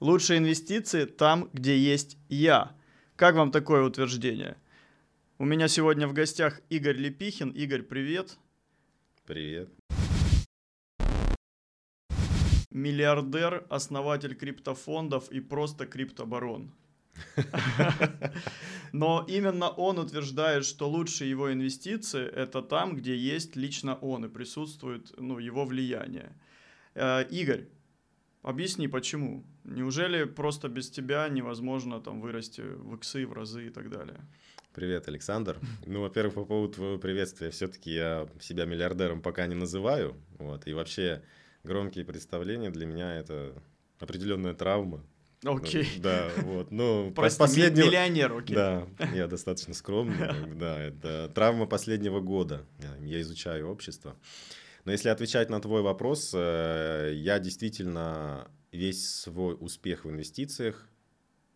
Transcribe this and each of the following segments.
Лучшие инвестиции там, где есть я. Как вам такое утверждение? У меня сегодня в гостях Игорь Лепихин. Игорь, привет. Привет. Миллиардер, основатель криптофондов и просто криптобарон. Но именно он утверждает, что лучшие его инвестиции это там, где есть лично он и присутствует ну, его влияние. Э, Игорь, объясни почему. Неужели просто без тебя невозможно там вырасти в иксы, в разы и так далее? Привет, Александр. Ну, во-первых, по поводу твоего приветствия, все-таки я себя миллиардером пока не называю. Вот, и вообще громкие представления для меня это определенная травма. Окей. Ну, да, вот. Ну, Просто последнего... миллионер, окей. Да, я достаточно скромный. Да, это травма последнего года. Я изучаю общество. Но если отвечать на твой вопрос, э, я действительно весь свой успех в инвестициях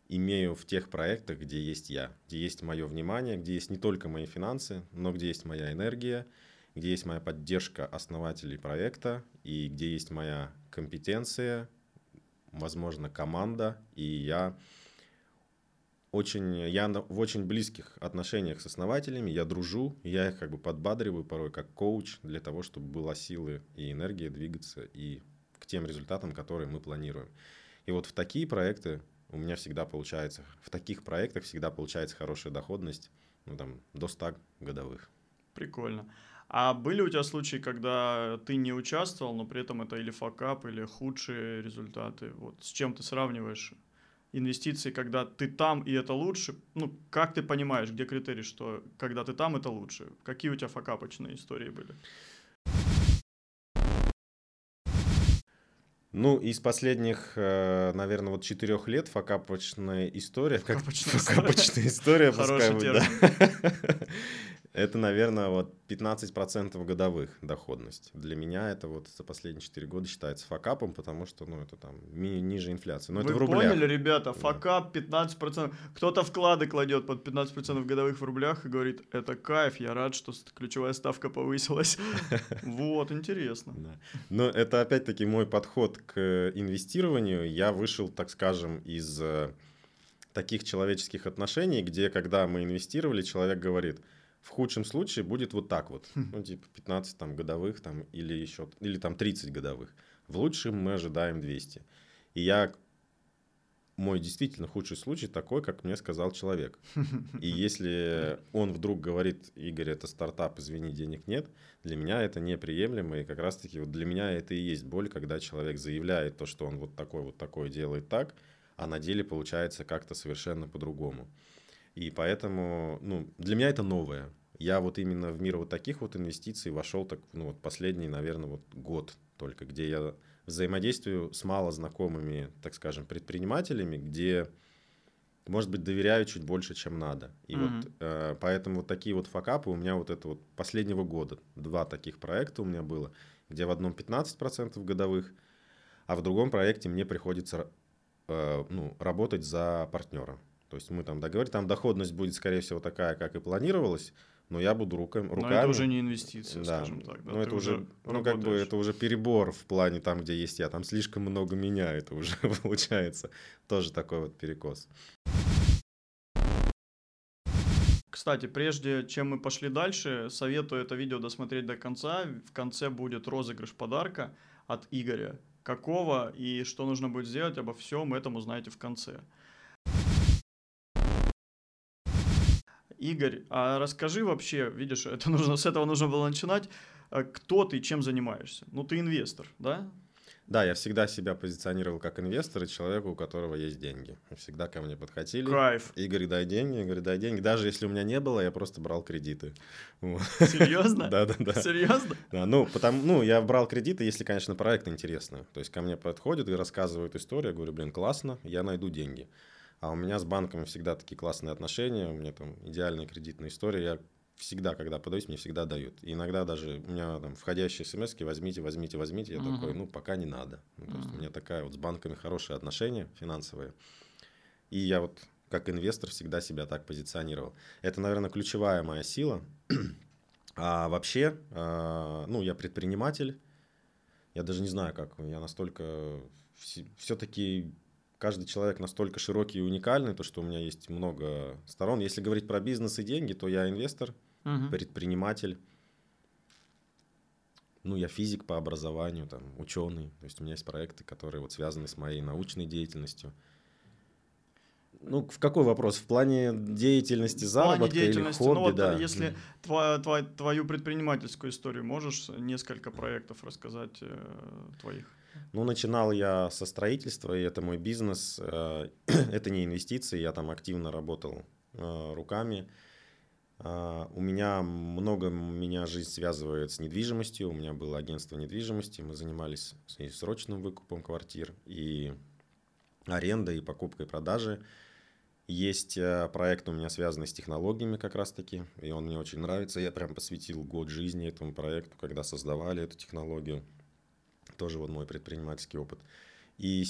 имею в тех проектах, где есть я, где есть мое внимание, где есть не только мои финансы, но где есть моя энергия, где есть моя поддержка основателей проекта и где есть моя компетенция, возможно, команда, и я очень, я в очень близких отношениях с основателями, я дружу, я их как бы подбадриваю порой как коуч для того, чтобы была силы и энергия двигаться и к тем результатам, которые мы планируем. И вот в такие проекты у меня всегда получается, в таких проектах всегда получается хорошая доходность, ну там, до 100 годовых. Прикольно. А были у тебя случаи, когда ты не участвовал, но при этом это или факап, или худшие результаты? Вот с чем ты сравниваешь инвестиции, когда ты там и это лучше? Ну, как ты понимаешь, где критерий, что когда ты там, это лучше? Какие у тебя факапочные истории были? Ну, из последних, э, наверное, вот четырех лет факапочная история. Факапочная, как, факапочная история, пускай будет, да. Это, наверное, вот 15% годовых доходность. Для меня это вот за последние 4 года считается факапом, потому что, ну, это там ми- ниже инфляции. Но Вы это в рублях. поняли, ребята, факап 15%. Кто-то вклады кладет под 15% годовых в рублях и говорит, это кайф, я рад, что ключевая ставка повысилась. Вот, интересно. Но это опять-таки мой подход к инвестированию. Я вышел, так скажем, из э, таких человеческих отношений, где, когда мы инвестировали, человек говорит – в худшем случае будет вот так вот. Хм. Ну, типа 15 там, годовых там, или еще, или там 30 годовых. В лучшем мы ожидаем 200. И я мой действительно худший случай такой, как мне сказал человек. И если он вдруг говорит, Игорь, это стартап, извини, денег нет, для меня это неприемлемо. И как раз-таки вот для меня это и есть боль, когда человек заявляет то, что он вот такой, вот такой делает так, а на деле получается как-то совершенно по-другому. И поэтому, ну, для меня это новое. Я вот именно в мир вот таких вот инвестиций вошел так, ну, вот последний, наверное, вот год только, где я взаимодействую с мало знакомыми, так скажем, предпринимателями, где, может быть, доверяю чуть больше, чем надо. И mm-hmm. вот э, поэтому вот такие вот факапы у меня вот это вот последнего года. Два таких проекта у меня было, где в одном 15% годовых, а в другом проекте мне приходится э, ну, работать за партнера. То есть мы там договорились, там доходность будет, скорее всего, такая, как и планировалось, но я буду руками. руками. Но это уже не инвестиция, да. скажем так. Да? Ну, это уже, ну, как бы, это уже перебор в плане там, где есть я. Там слишком много меня, это уже получается. Тоже такой вот перекос. Кстати, прежде чем мы пошли дальше, советую это видео досмотреть до конца. В конце будет розыгрыш подарка от Игоря. Какого и что нужно будет сделать, обо всем этом узнаете в конце. Игорь, а расскажи вообще, видишь, это нужно, с этого нужно было начинать, а кто ты, чем занимаешься? Ну, ты инвестор, да? Да, я всегда себя позиционировал как инвестор и человека, у которого есть деньги. Всегда ко мне подходили. Кайф. Игорь, дай деньги, Игорь, дай деньги. Даже если у меня не было, я просто брал кредиты. Серьезно? Да, да, да. Серьезно? Да, ну, потому, ну, я брал кредиты, если, конечно, проект интересный. То есть ко мне подходят и рассказывают историю, я говорю, блин, классно, я найду деньги. А у меня с банками всегда такие классные отношения, у меня там идеальная кредитная история. Я всегда, когда подаюсь, мне всегда дают. И иногда даже у меня там входящие смс возьмите, возьмите, возьмите. Я uh-huh. такой, ну, пока не надо. Ну, то есть у меня такая вот с банками хорошие отношения финансовые. И я вот как инвестор всегда себя так позиционировал. Это, наверное, ключевая моя сила. А вообще, а, ну, я предприниматель. Я даже не знаю, как. Я настолько все-таки каждый человек настолько широкий и уникальный, то что у меня есть много сторон. Если говорить про бизнес и деньги, то я инвестор, Мгм. предприниматель. Ну, я физик по образованию, там, ученый. То есть у меня есть проекты, которые вот связаны с моей научной деятельностью. Ну, в какой вопрос? В плане деятельности, В плане заработка деятельности, или ну хобби, вот да. если тва- тва- твою предпринимательскую историю можешь несколько проектов рассказать э, твоих? Ну, начинал я со строительства, и это мой бизнес. э, Это не инвестиции, я там активно работал э, руками. А, У меня много, меня жизнь связывает с недвижимостью. У меня было агентство недвижимости, мы занимались и срочным выкупом квартир, и арендой, и покупкой, продажей. Есть э, проект у меня связанный с технологиями как раз-таки, и он мне очень нравится. Я прям посвятил год жизни этому проекту, когда создавали эту технологию. Тоже вот мой предпринимательский опыт. И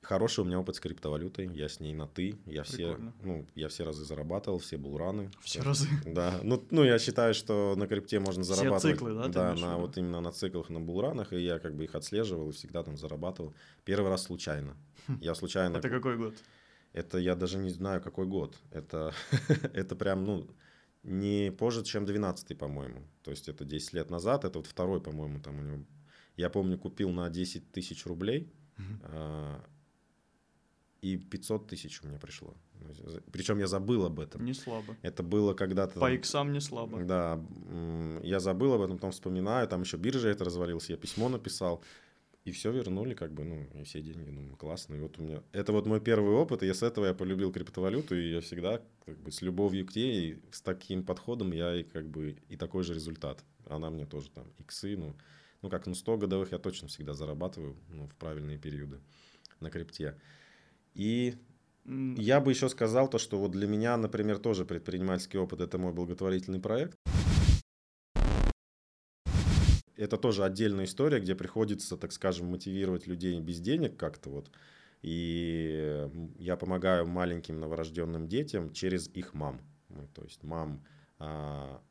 хороший у меня опыт с криптовалютой. Я с ней на «ты». Я все, Прикольно. ну, я все разы зарабатывал, все булраны. Все разы. Да, ну, ну я считаю, что на крипте можно Все зарабатывать. циклы, да, Да, на, вот именно на циклах, на булранах, и я как бы их отслеживал и всегда там зарабатывал. Первый раз случайно. Я случайно... Это какой год? Это я даже не знаю, какой год. Это, это прям, ну, не позже, чем 12 по-моему. То есть это 10 лет назад. Это вот второй, по-моему, там у него. Я помню, купил на 10 тысяч рублей, а, и 500 тысяч у меня пришло. Причем я забыл об этом. Не слабо. Это было когда-то... По иксам не слабо. да, я забыл об этом, потом вспоминаю, там еще биржа это развалился, я письмо написал, и все вернули, как бы, ну, и все деньги, ну, классно, и вот у меня, это вот мой первый опыт, и я с этого я полюбил криптовалюту, и я всегда, как бы, с любовью к ней, и с таким подходом я и, как бы, и такой же результат, она мне тоже там, иксы, ну, ну, как, ну, 100 годовых я точно всегда зарабатываю, ну, в правильные периоды на крипте. И я бы еще сказал то, что вот для меня, например, тоже предпринимательский опыт – это мой благотворительный проект. Это тоже отдельная история, где приходится, так скажем, мотивировать людей без денег как-то вот. И я помогаю маленьким новорожденным детям через их мам. Ну, то есть мам а,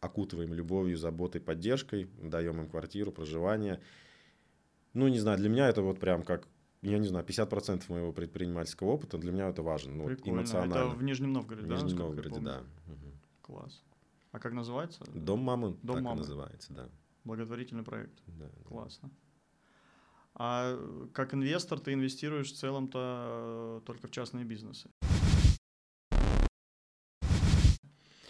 окутываем любовью, заботой, поддержкой, даем им квартиру, проживание. Ну, не знаю, для меня это вот прям как, я не знаю, 50% моего предпринимательского опыта, для меня это важно, ну, Прикольно. эмоционально. Это в Нижнем Новгороде, В да? Нижнем насколько я Новгороде, да. Мгм. Класс. А как называется? Дом мамы, Дом так мамы. и называется, да. Благотворительный проект. да, да. Классно. А э, как инвестор ты инвестируешь в целом-то э, только в частные бизнесы?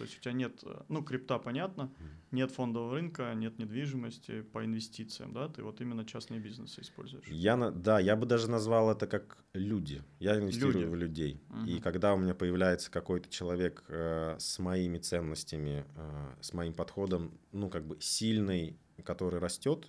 То есть у тебя нет, э, ну, крипта, понятно, нет фондового рынка, нет недвижимости по инвестициям, да? Ты вот именно частные бизнесы используешь. Я, да, я бы даже назвал это как люди. Я инвестирую Люди. в людей. И Мгм. когда у меня появляется какой-то человек э, с моими ценностями, э, с моим подходом, ну, как бы сильный, который растет,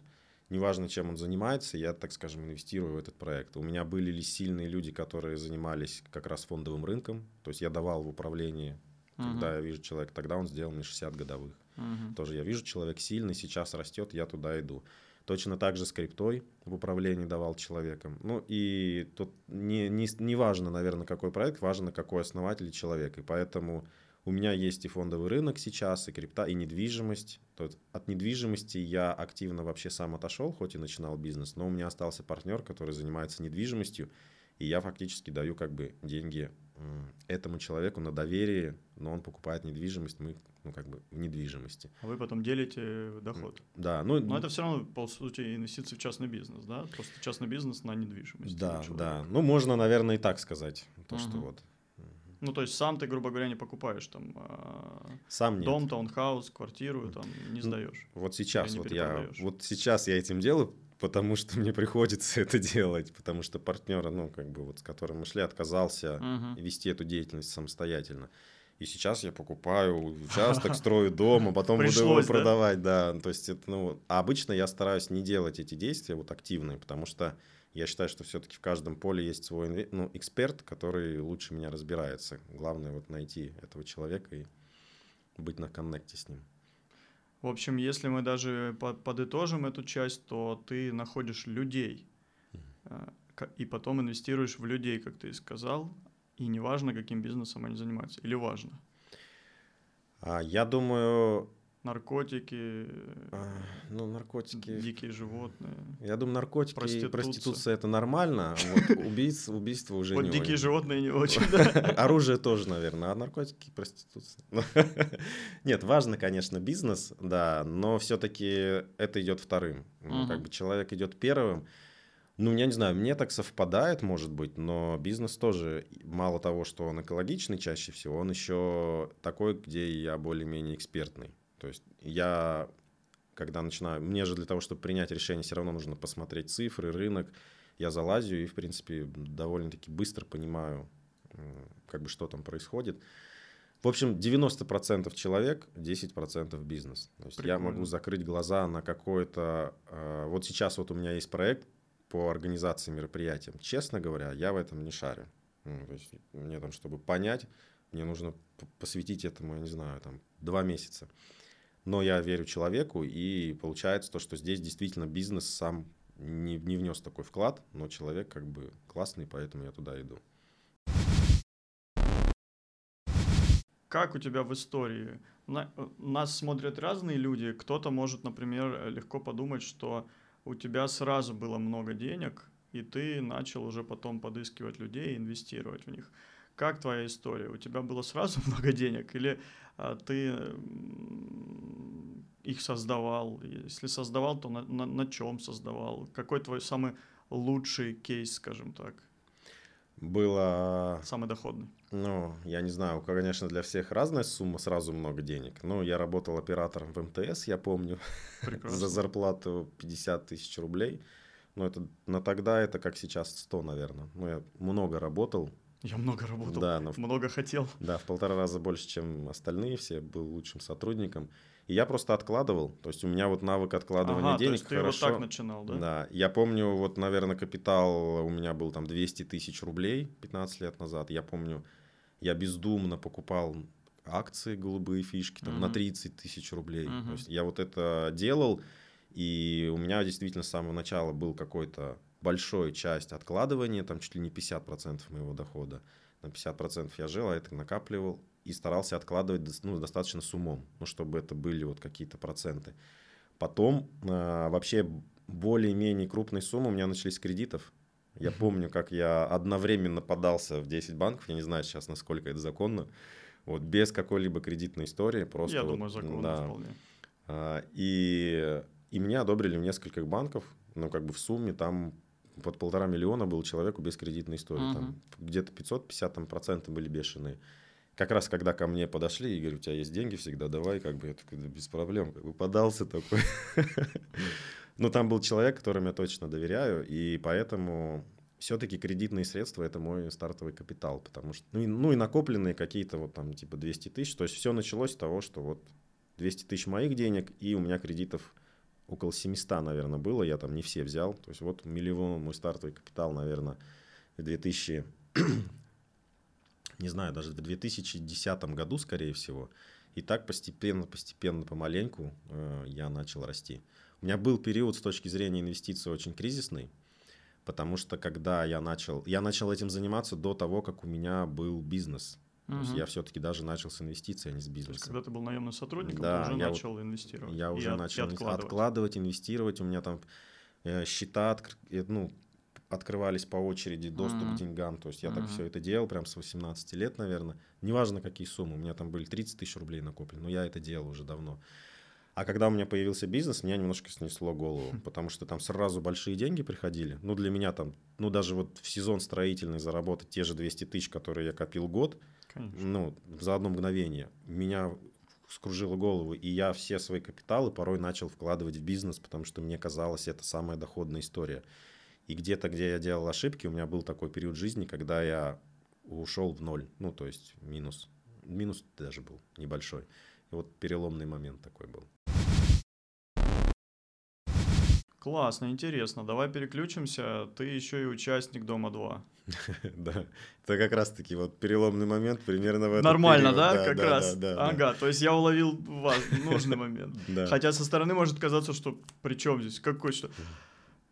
неважно, чем он занимается, я, так скажем, инвестирую в этот проект. У меня были ли сильные люди, которые занимались как раз фондовым рынком, то есть я давал в управление, Мгм. когда я вижу человека, тогда он сделал мне 60 годовых. Мгм. Тоже я вижу, человек сильный, сейчас растет, я туда иду. Точно так же с криптой в управлении давал человеком. Ну и тут не, не, не важно, наверное, какой проект, важно, какой основатель и человек. И поэтому у меня есть и фондовый рынок сейчас, и крипта, и недвижимость. То есть от недвижимости я активно вообще сам отошел, хоть и начинал бизнес, но у меня остался партнер, который занимается недвижимостью, и я фактически даю как бы деньги этому человеку на доверие, но он покупает недвижимость, мы ну как бы в недвижимости. А вы потом делите доход. Да, ну, Но это все равно, по сути, инвестиции в частный бизнес, да? Просто частный бизнес на недвижимость. да, да. Ну, можно, наверное, и так сказать. То, что Мгм. вот Ну, то есть сам ты, грубо говоря, не покупаешь там а, сам нет. дом, таунхаус, квартиру, там не Ну, сдаешь. Вот сейчас вот я, вот сейчас я этим делаю, потому что мне приходится это делать, потому что партнер, ну, как бы вот с которым мы шли, отказался Мгм. вести эту деятельность самостоятельно. И сейчас я покупаю участок, строю дом, а потом буду его Пришлось, да? продавать, да. То есть это, ну, а обычно я стараюсь не делать эти действия вот активные, потому что я считаю, что все-таки в каждом поле есть свой ну, эксперт, который лучше меня разбирается. Главное вот найти этого человека и быть на коннекте с ним. В общем, если мы даже по- подытожим эту часть, то ты находишь людей ка- и потом инвестируешь в людей, как ты и сказал, и неважно, каким бизнесом они занимаются, или важно. А, Я думаю, наркотики, А, ну, наркотики... дикие животные. Я думаю, наркотики и Проституция. проституция это нормально, а вот убийц, убийство уже Вот не дикие очень. животные не очень. Оружие тоже, наверное, а наркотики и проституция. Ну, Нет, важно, конечно, бизнес, да, но все-таки это идет вторым. Ну, Как бы человек идет первым. Ну, я не знаю, мне так совпадает, может быть, но бизнес тоже, мало того, что он экологичный чаще всего, он еще такой, где я более-менее экспертный. То есть я, когда начинаю, мне же для того, чтобы принять решение, все равно нужно посмотреть цифры, рынок. Я залазю и, в принципе, довольно-таки быстро понимаю, как бы что там происходит. В общем, 90% человек, 10% бизнес. То есть я могу закрыть глаза на какое-то... э, Вот сейчас вот у меня есть проект по организации мероприятий. Честно говоря, я в этом не шарю. Ну, то есть мне там, чтобы понять, мне нужно посвятить этому, я не знаю, там, два месяца. Но я верю человеку, и получается то, что здесь действительно бизнес сам не, не внес такой вклад, но человек как бы классный, поэтому я туда иду. Как у тебя в истории? На- нас смотрят разные люди. Кто-то может, например, легко подумать, что у тебя сразу было много денег, и ты начал уже потом подыскивать людей и инвестировать в них. Как твоя история? У тебя было сразу много денег или ты м, их создавал? Если создавал, то на, чем создавал? Какой твой самый лучший кейс, скажем так, Было самый доходный? Ну, я не знаю, конечно, для всех разная сумма, сразу много денег. Ну, я работал оператором в МТС, я помню, Прекрасно. за зарплату 50 тысяч рублей. Ну, это на тогда это как сейчас 100, наверное. Ну, я много работал. Я много работал, Да, но много хотел. Да, в полтора раза больше, чем остальные все, был лучшим сотрудником. И я просто откладывал. То есть у меня вот навык откладывания Ага, то денег есть ты хорошо. вот так начинал, да? Да, я помню, вот, наверное, капитал у меня был там 200 тысяч рублей 15 лет назад. Я помню, я бездумно покупал акции голубые фишки там, на Мгм. 30 тысяч рублей. Мгм. То есть я вот это делал, и у меня действительно с самого начала был какой-то большой часть откладывания, там чуть ли не 50% моего дохода. На 50% я жил, а это накапливал и старался откладывать ну, достаточно с умом, ну, чтобы это были вот какие-то проценты. Потом а, вообще более-менее крупные суммы у меня начались с кредитов. Я помню, как я одновременно подался в 10 банков, я не знаю сейчас, насколько это законно, вот без какой-либо кредитной истории, просто Я вот, думаю, законно да. вполне. А, И, и меня одобрили в нескольких банков, ну, как бы в сумме там под полтора миллиона был человеку без кредитной истории. Там где-то 550 там, проценты были бешеные. Как раз когда ко мне подошли и говорю, у тебя есть деньги всегда, давай, как бы я такой, да без проблем, как бы подался такой. Ну, там был человек, которому я точно доверяю, и поэтому все-таки кредитные средства – это мой стартовый капитал, потому что, ну и, ну и накопленные какие-то вот там типа 200 тысяч, то есть все началось с того, что вот 200 тысяч моих денег, и у меня кредитов около 700, наверное, было, я там не все взял, то есть вот миллион мой стартовый капитал, наверное, в 2000, не знаю, даже в 2010 году, скорее всего, и так постепенно, постепенно, помаленьку э, я начал расти. У меня был период с точки зрения инвестиций очень кризисный, потому что когда я начал, я начал этим заниматься до того, как у меня был бизнес. То есть я все-таки даже начал с инвестиций, а не с То есть, бизнеса. когда ты был наемным сотрудником, Да, ты уже я вот- начал инвестировать. Я уже от- начал откладывать. откладывать, инвестировать. У меня там э, счета откр- э, ну, открывались по очереди, доступ Мгм. к деньгам. То есть я так Мгм. все это делал прям с 18 лет, наверное. Неважно, какие суммы. У меня там были 30 тысяч рублей накоплены, но я это делал уже давно. А когда у меня появился бизнес, меня немножко снесло голову, потому что там сразу большие деньги приходили. Ну, для меня там, ну, даже вот в сезон строительный заработать те же 200 тысяч, которые я копил год, Конечно. ну, за одно мгновение. Меня скружило голову, и я все свои капиталы порой начал вкладывать в бизнес, потому что мне казалось, это самая доходная история. И где-то, где я делал ошибки, у меня был такой период жизни, когда я ушел в ноль, ну, то есть минус. Минус даже был небольшой. И вот переломный момент такой был. Классно, интересно. Давай переключимся. Ты еще и участник Дома 2. Да, это как раз-таки вот переломный момент примерно в этот Нормально, да, как раз? ага, то есть я уловил вас нужный момент. Хотя со стороны может казаться, что при чем здесь, какой что...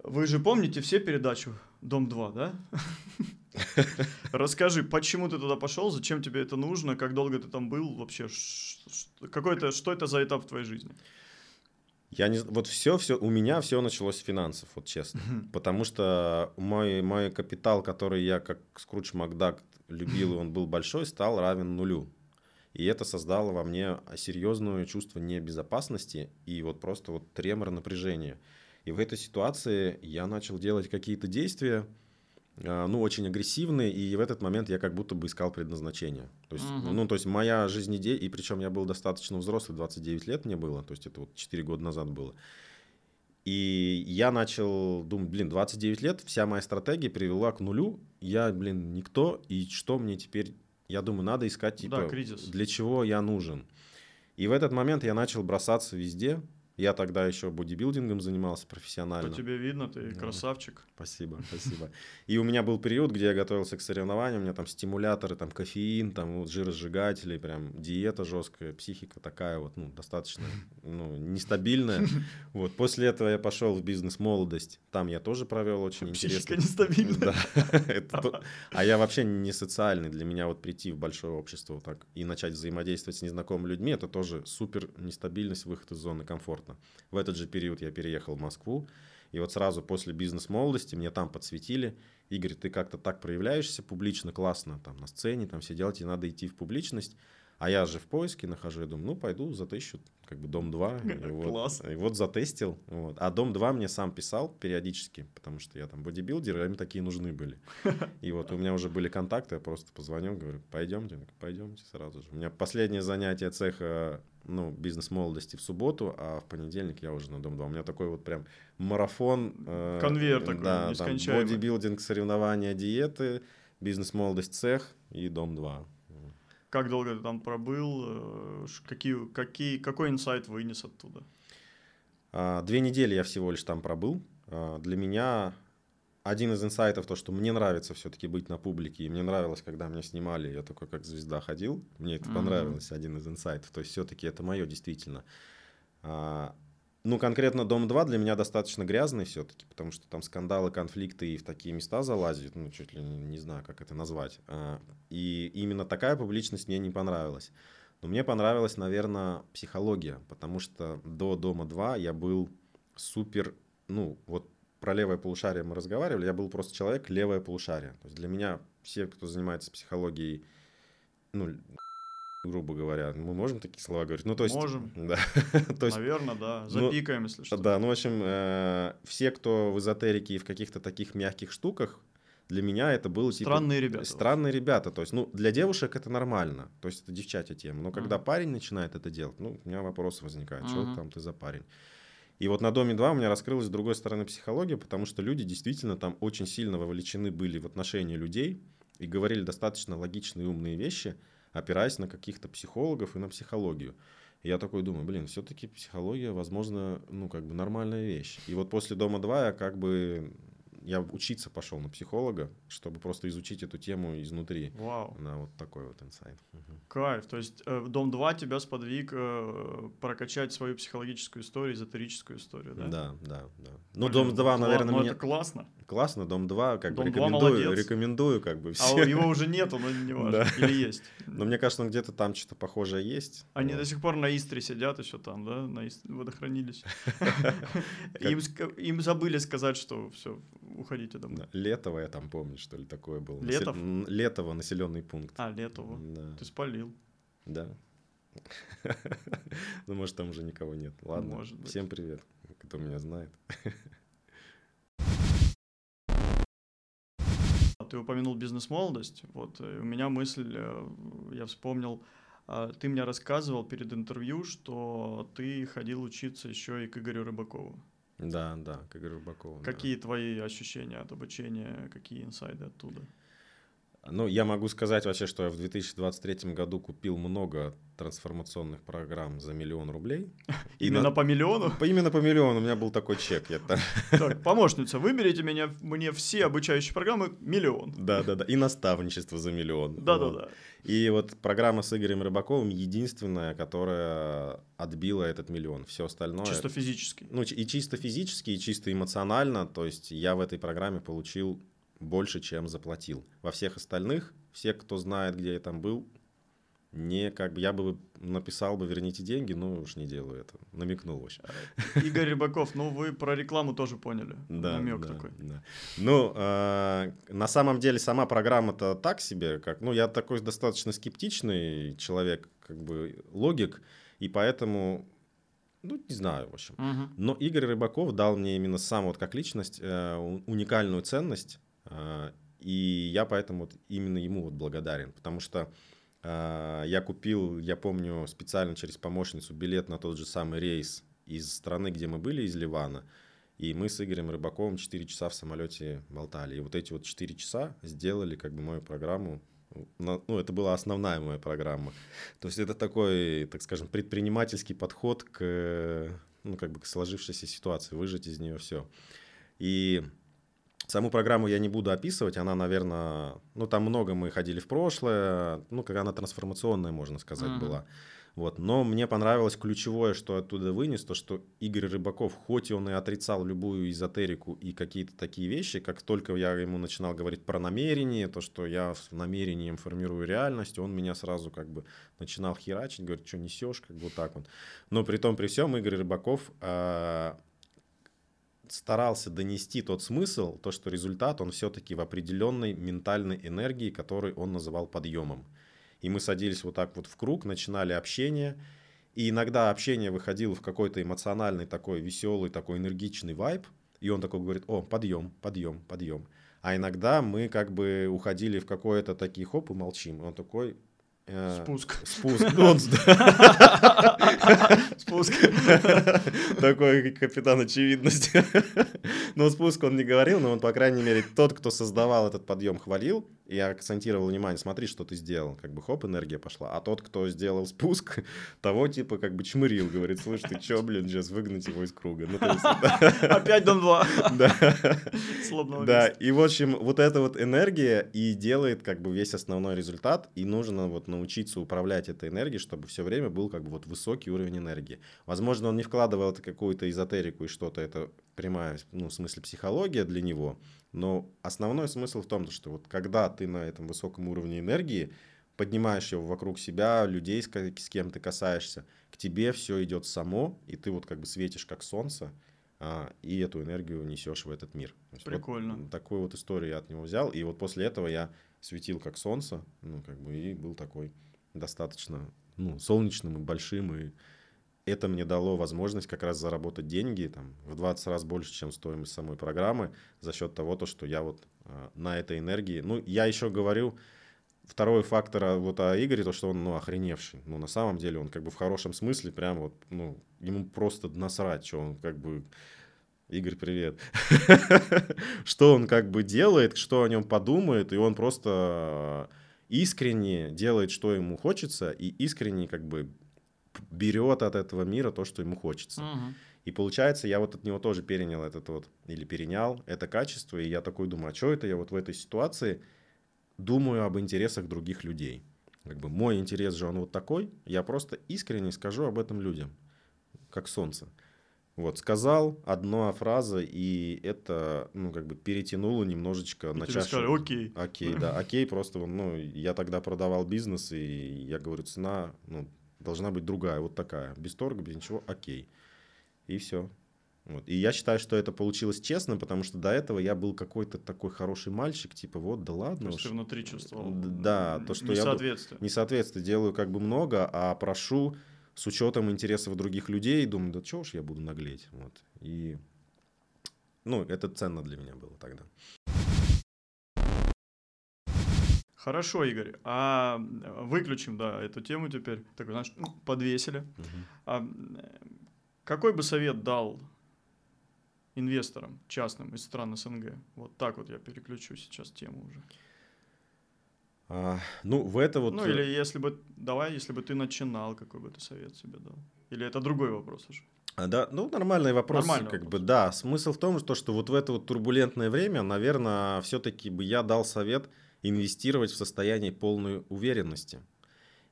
Вы же помните все передачу «Дом-2», да? Расскажи, почему ты туда пошел, зачем тебе это нужно, как долго ты там был вообще, какой это, что это за этап в твоей жизни? Я не вот все, все, у меня все началось с финансов, вот честно. Потому что мой, мой капитал, который я как Скрудж Макдак любил, и он был большой, стал равен нулю. И это создало во мне серьезное чувство небезопасности и вот просто вот тремор напряжения. И в этой ситуации я начал делать какие-то действия, ну, очень агрессивные, и в этот момент я как будто бы искал предназначение. То есть, uh-huh. ну, то есть моя жизнедеятельность, и причем я был достаточно взрослый, 29 лет мне было, то есть это вот 4 года назад было. И я начал думать, блин, 29 лет, вся моя стратегия привела к нулю, я, блин, никто, и что мне теперь, я думаю, надо искать, типа, да, кризис. для чего я нужен. И в этот момент я начал бросаться везде, я тогда еще бодибилдингом занимался профессионально. По тебе видно, ты да. красавчик. Спасибо, спасибо. И у меня был период, где я готовился к соревнованиям, у меня там стимуляторы, там кофеин, там вот жиросжигатели, прям диета жесткая, психика такая вот, ну, достаточно, ну, нестабильная. Вот, после этого я пошел в бизнес-молодость, там я тоже провел очень интересно. Психика нестабильная. Да. А я вообще не социальный, для меня вот прийти в большое общество так и начать взаимодействовать с незнакомыми людьми, это тоже супер нестабильность, выход из зоны комфорта комфортно. В этот же период я переехал в Москву, и вот сразу после бизнес-молодости мне там подсветили, Игорь, ты как-то так проявляешься публично, классно, там на сцене, там все делать, тебе надо идти в публичность. А я же в поиске нахожу, я думаю, ну, пойду затыщу, как бы, Дом-2. И вот, Класс. И вот затестил. Вот. А Дом-2 мне сам писал периодически, потому что я там бодибилдер, и им такие нужны были. И вот у меня уже были контакты, я просто позвонил, говорю, пойдемте, пойдемте сразу же. У меня последнее занятие цеха ну, бизнес-молодости в субботу, а в понедельник я уже на Дом-2. У меня такой вот прям марафон. Э, Конвейер такой, да, нескончаемый. Там бодибилдинг, соревнования, диеты, бизнес-молодость, цех и Дом-2. Как долго ты там пробыл? Э, какие, какие, какой инсайт вынес оттуда? А, две недели я всего лишь там пробыл. А, для меня один из инсайтов то, что мне нравится все-таки быть на публике, и мне нравилось, когда меня снимали, я такой как звезда ходил, мне это mm-hmm. понравилось, один из инсайтов, то есть все-таки это мое действительно. А, ну, конкретно Дом-2 для меня достаточно грязный все-таки, потому что там скандалы, конфликты и в такие места залазят, ну, чуть ли не, не знаю, как это назвать. А, и именно такая публичность мне не понравилась. Но мне понравилась, наверное, психология, потому что до Дома-2 я был супер, ну, вот про левое полушарие мы разговаривали, я был просто человек левое полушарие. То есть для меня все, кто занимается психологией, ну, грубо говоря, мы можем такие слова говорить? Ну, то есть... Можем. Да. то есть, Наверное, да. Ну, Запикаем, ну, если что. Да, ну, в общем, э, все, кто в эзотерике и в каких-то таких мягких штуках, для меня это было типа... Странные ребята. Странные ребята. То есть, ну, для девушек это нормально. То есть, это девчачья тема. Но когда mm. парень начинает это делать, ну, у меня вопросы возникают. Mm-hmm. Что там ты за парень? И вот на Доме 2 у меня раскрылась с другой стороны психология, потому что люди действительно там очень сильно вовлечены были в отношения людей и говорили достаточно логичные и умные вещи, опираясь на каких-то психологов и на психологию. И я такой думаю, блин, все-таки психология, возможно, ну, как бы нормальная вещь. И вот после Дома 2 я как бы я учиться пошел на психолога, чтобы просто изучить эту тему изнутри. Вау. Да, вот такой вот инсайт. Угу. Кайф. То есть э, Дом 2 тебя сподвиг э, прокачать свою психологическую историю, эзотерическую историю, да? Да, да, да. Ну, Блин, Дом 2, наверное, ну, меня... это классно. Классно, Дом 2, как Дом бы рекомендую, рекомендую, как бы все. А его уже нету, но не важно. Или есть. Но мне кажется, ну, где-то там что-то похожее есть. Они до сих пор на Истре сидят еще там, да, на водохранилище. Им забыли сказать, что все, уходите домой. Летово я там помню, что ли, такое было. Летов? Летово, населенный пункт. А, Летово. Да. Ты спалил. Да. Ну, может, там уже никого нет. Ладно. Может быть. Всем привет, кто меня знает. Ты упомянул бизнес-молодость. Вот э, у меня мысль, э, я вспомнил, а, ты мне рассказывал перед интервью, что ты ходил учиться еще и к Игорю Рыбакову. Да, да, к Игорю Рыбакову. Какие да. твои ощущения от обучения, какие инсайды оттуда? Ну, я могу сказать вообще, что я в 2023 году купил много трансформационных программ за миллион рублей. И именно на... по миллиону? По, именно по миллиону. У меня был такой чек. Я... Так, помощница, выберите меня, мне все обучающие программы миллион. Да-да-да. И наставничество за миллион. Да-да-да. Вот. И вот программа с Игорем Рыбаковым единственная, которая отбила этот миллион. Все остальное... Чисто физически. Ну, и чисто физически, и чисто эмоционально. То есть я в этой программе получил больше, чем заплатил. Во всех остальных, все, кто знает, где я там был, не как бы я бы написал бы верните деньги, но уж не делаю это. Намекнул вообще. Игорь Рыбаков, ну вы про рекламу тоже поняли. Да, Намек да, такой. Да. Ну, э, на самом деле сама программа-то так себе, как, ну я такой достаточно скептичный человек, как бы логик, и поэтому ну, не знаю, в общем. Угу. Но Игорь Рыбаков дал мне именно сам вот как личность э, уникальную ценность, и я поэтому вот именно ему вот благодарен, потому что а, я купил, я помню, специально через помощницу билет на тот же самый рейс из страны, где мы были, из Ливана. И мы с Игорем Рыбаковым 4 часа в самолете болтали. И вот эти вот 4 часа сделали как бы мою программу. Ну, это была основная моя программа. То есть это такой, так скажем, предпринимательский подход к, ну, как бы к сложившейся ситуации, выжать из нее все. И Саму программу я не буду описывать, она, наверное, ну там много мы ходили в прошлое, ну как она трансформационная, можно сказать, uh-huh. была. Вот. Но мне понравилось ключевое, что оттуда вынес, то, что Игорь Рыбаков, хоть он и отрицал любую эзотерику и какие-то такие вещи, как только я ему начинал говорить про намерение, то, что я с намерением формирую реальность, он меня сразу как бы начинал херачить, говорит, что несешь, как бы вот так вот. Но при том, при всем, Игорь Рыбаков а, старался донести тот смысл, то, что результат, он все-таки в определенной ментальной энергии, которую он называл подъемом. И мы садились вот так вот в круг, начинали общение, и иногда общение выходило в какой-то эмоциональный такой веселый, такой энергичный вайб, и он такой говорит, о, подъем, подъем, подъем. А иногда мы как бы уходили в какое-то такие хоп и молчим. И он такой, спуск. Спуск. Спуск. Такой капитан очевидности. Но спуск он не говорил, но он, по крайней мере, тот, кто создавал этот подъем, хвалил и акцентировал внимание, смотри, что ты сделал. Как бы хоп, энергия пошла. А тот, кто сделал спуск, того типа как бы чмырил. Говорит, слушай, ты чё, блин, сейчас выгнать его из круга. Ну, есть, Опять дом 2. Да. Да, и в общем, вот эта вот энергия и делает как бы весь основной результат. И нужно вот научиться управлять этой энергией, чтобы все время был как бы вот высокий уровень энергии. Возможно, он не вкладывал это какую-то эзотерику и что-то, это прямая, ну, в смысле психология для него, но основной смысл в том, что вот когда ты на этом высоком уровне энергии, поднимаешь его вокруг себя, людей, с, с кем ты касаешься, к тебе все идет само, и ты вот как бы светишь как солнце, а, и эту энергию несешь в этот мир. Прикольно. Вот такую вот историю я от него взял, и вот после этого я светил как солнце, ну как бы и был такой достаточно ну, солнечным и большим и это мне дало возможность как раз заработать деньги там, в 20 раз больше, чем стоимость самой программы, за счет того, то, что я вот э, на этой энергии... Ну, я еще говорю, второй фактор а, вот о Игоре, то, что он, ну, охреневший. Ну, на самом деле, он как бы в хорошем смысле прям вот, ну, ему просто насрать, что он как бы... Игорь, привет. что он как бы делает, что о нем подумает, и он просто искренне делает, что ему хочется, и искренне как бы берет от этого мира то, что ему хочется. Угу. И получается, я вот от него тоже перенял этот вот, или перенял это качество, и я такой думаю, а что это я вот в этой ситуации думаю об интересах других людей? Как бы мой интерес же он вот такой, я просто искренне скажу об этом людям, как солнце. Вот, сказал одна фраза, и это, ну, как бы перетянуло немножечко и на чашу. сказали, окей. Окей, да, окей, просто, ну, я тогда продавал бизнес, и я говорю, цена, ну, должна быть другая, вот такая, без торга, без ничего, окей. И все. Вот. И я считаю, что это получилось честно, потому что до этого я был какой-то такой хороший мальчик, типа вот, да ладно. То есть ты внутри чувствовал да, то, что несоответствие. я несоответствие делаю как бы много, а прошу с учетом интересов других людей, думаю, да чего уж я буду наглеть. Вот. И ну, это ценно для меня было тогда. Хорошо, Игорь. А выключим, да, эту тему теперь. Так, знаешь, ну, подвесили. Угу. А, какой бы совет дал инвесторам частным из стран СНГ? Вот так вот я переключу сейчас тему уже. А, ну, в это вот... Ну, или если бы, давай, если бы ты начинал, какой бы ты совет себе дал? Или это другой вопрос уже? А, да, ну, нормальный вопрос, Нормальный как вопрос. бы, да. Смысл в том, что, что вот в это вот турбулентное время, наверное, все-таки бы я дал совет инвестировать в состояние полной уверенности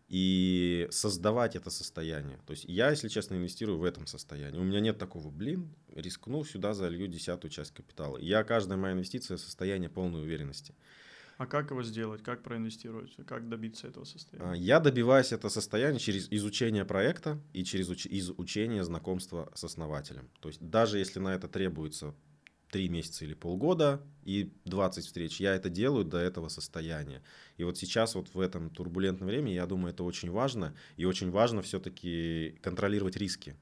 и создавать это состояние. То есть я, если честно, инвестирую в этом состоянии. У меня нет такого, блин, рискну, сюда залью десятую часть капитала. Я, каждая моя инвестиция – состояние полной уверенности. А как его сделать? Как проинвестировать? Как добиться этого А, состояния? Я добиваюсь это состояние через изучение проекта и через уч- изучение знакомства с основателем. То есть даже если на это требуется 3 месяца или полгода и 20 встреч, я это делаю до этого состояния. И вот сейчас вот в этом турбулентном времени, я думаю, это очень важно. И очень важно все-таки контролировать риски.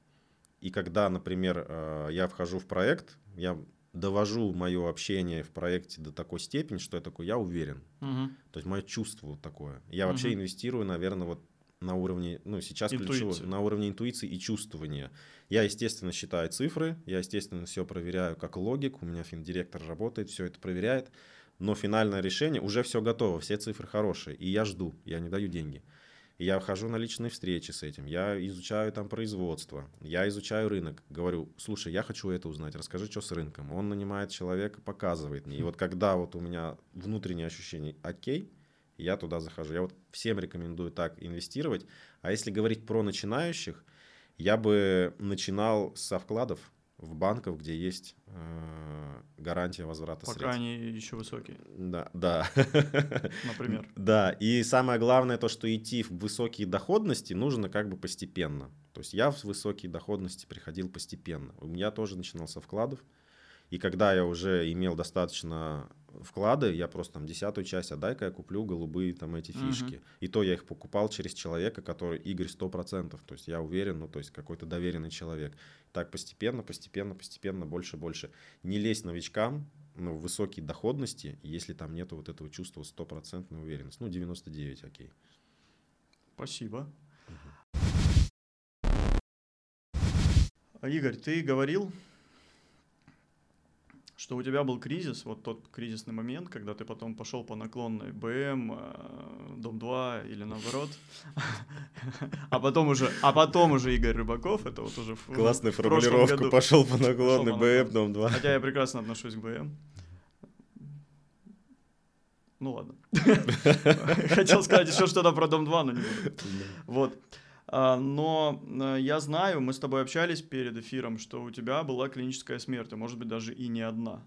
И когда, например, э, я вхожу в проект, я довожу мое общение в проекте до такой степени, что я такой, я уверен. Мгм. То есть мое чувство вот такое. Я вообще Мгм. инвестирую, наверное, вот на уровне, ну, сейчас ключевое, Интуиции. на уровне интуиции и чувствования. Я, естественно, считаю цифры, я, естественно, все проверяю как логик, у меня финдиректор работает, все это проверяет, но финальное решение, уже все готово, все цифры хорошие, и я жду, я не даю деньги. Я хожу на личные встречи с этим, я изучаю там производство, я изучаю рынок, говорю, слушай, я хочу это узнать, расскажи, что с рынком. Он нанимает человека, показывает мне. И вот когда вот у меня внутреннее ощущение, окей, я туда захожу. Я вот всем рекомендую так инвестировать. А если говорить про начинающих, я бы начинал со вкладов в банков, где есть э, гарантия возврата Пока средств. они еще высокие, Да, да. например. Да, и самое главное то, что идти в высокие доходности нужно как бы постепенно. То есть я в высокие доходности приходил постепенно. У меня тоже начинал со вкладов. И когда я уже имел достаточно вклады, я просто там десятую часть, а дай-ка я куплю голубые там эти фишки. И то я их покупал через человека, который Игорь 100%. То есть я уверен, ну то есть какой-то доверенный человек. Так постепенно, постепенно, постепенно, больше, больше. Не лезть новичкам, ну, в высокие доходности, если там нету вот этого чувства стопроцентной уверенности. Ну, 99, окей. Спасибо. А, Игорь, ты говорил, что у тебя был кризис, вот тот кризисный момент, когда ты потом пошел по наклонной БМ, э, Дом 2 или наоборот. А потом уже, а потом уже Игорь Рыбаков, это вот уже Классная формулировка. году. Пошел по наклонной наклонной. дом 2. Хотя я прекрасно отношусь к БМ. Ну ладно. Хотел сказать еще что-то про Дом 2, но не буду. Вот. А, Но э, я знаю, мы с тобой общались перед эфиром, что у тебя была клиническая смерть, а может быть даже и не одна.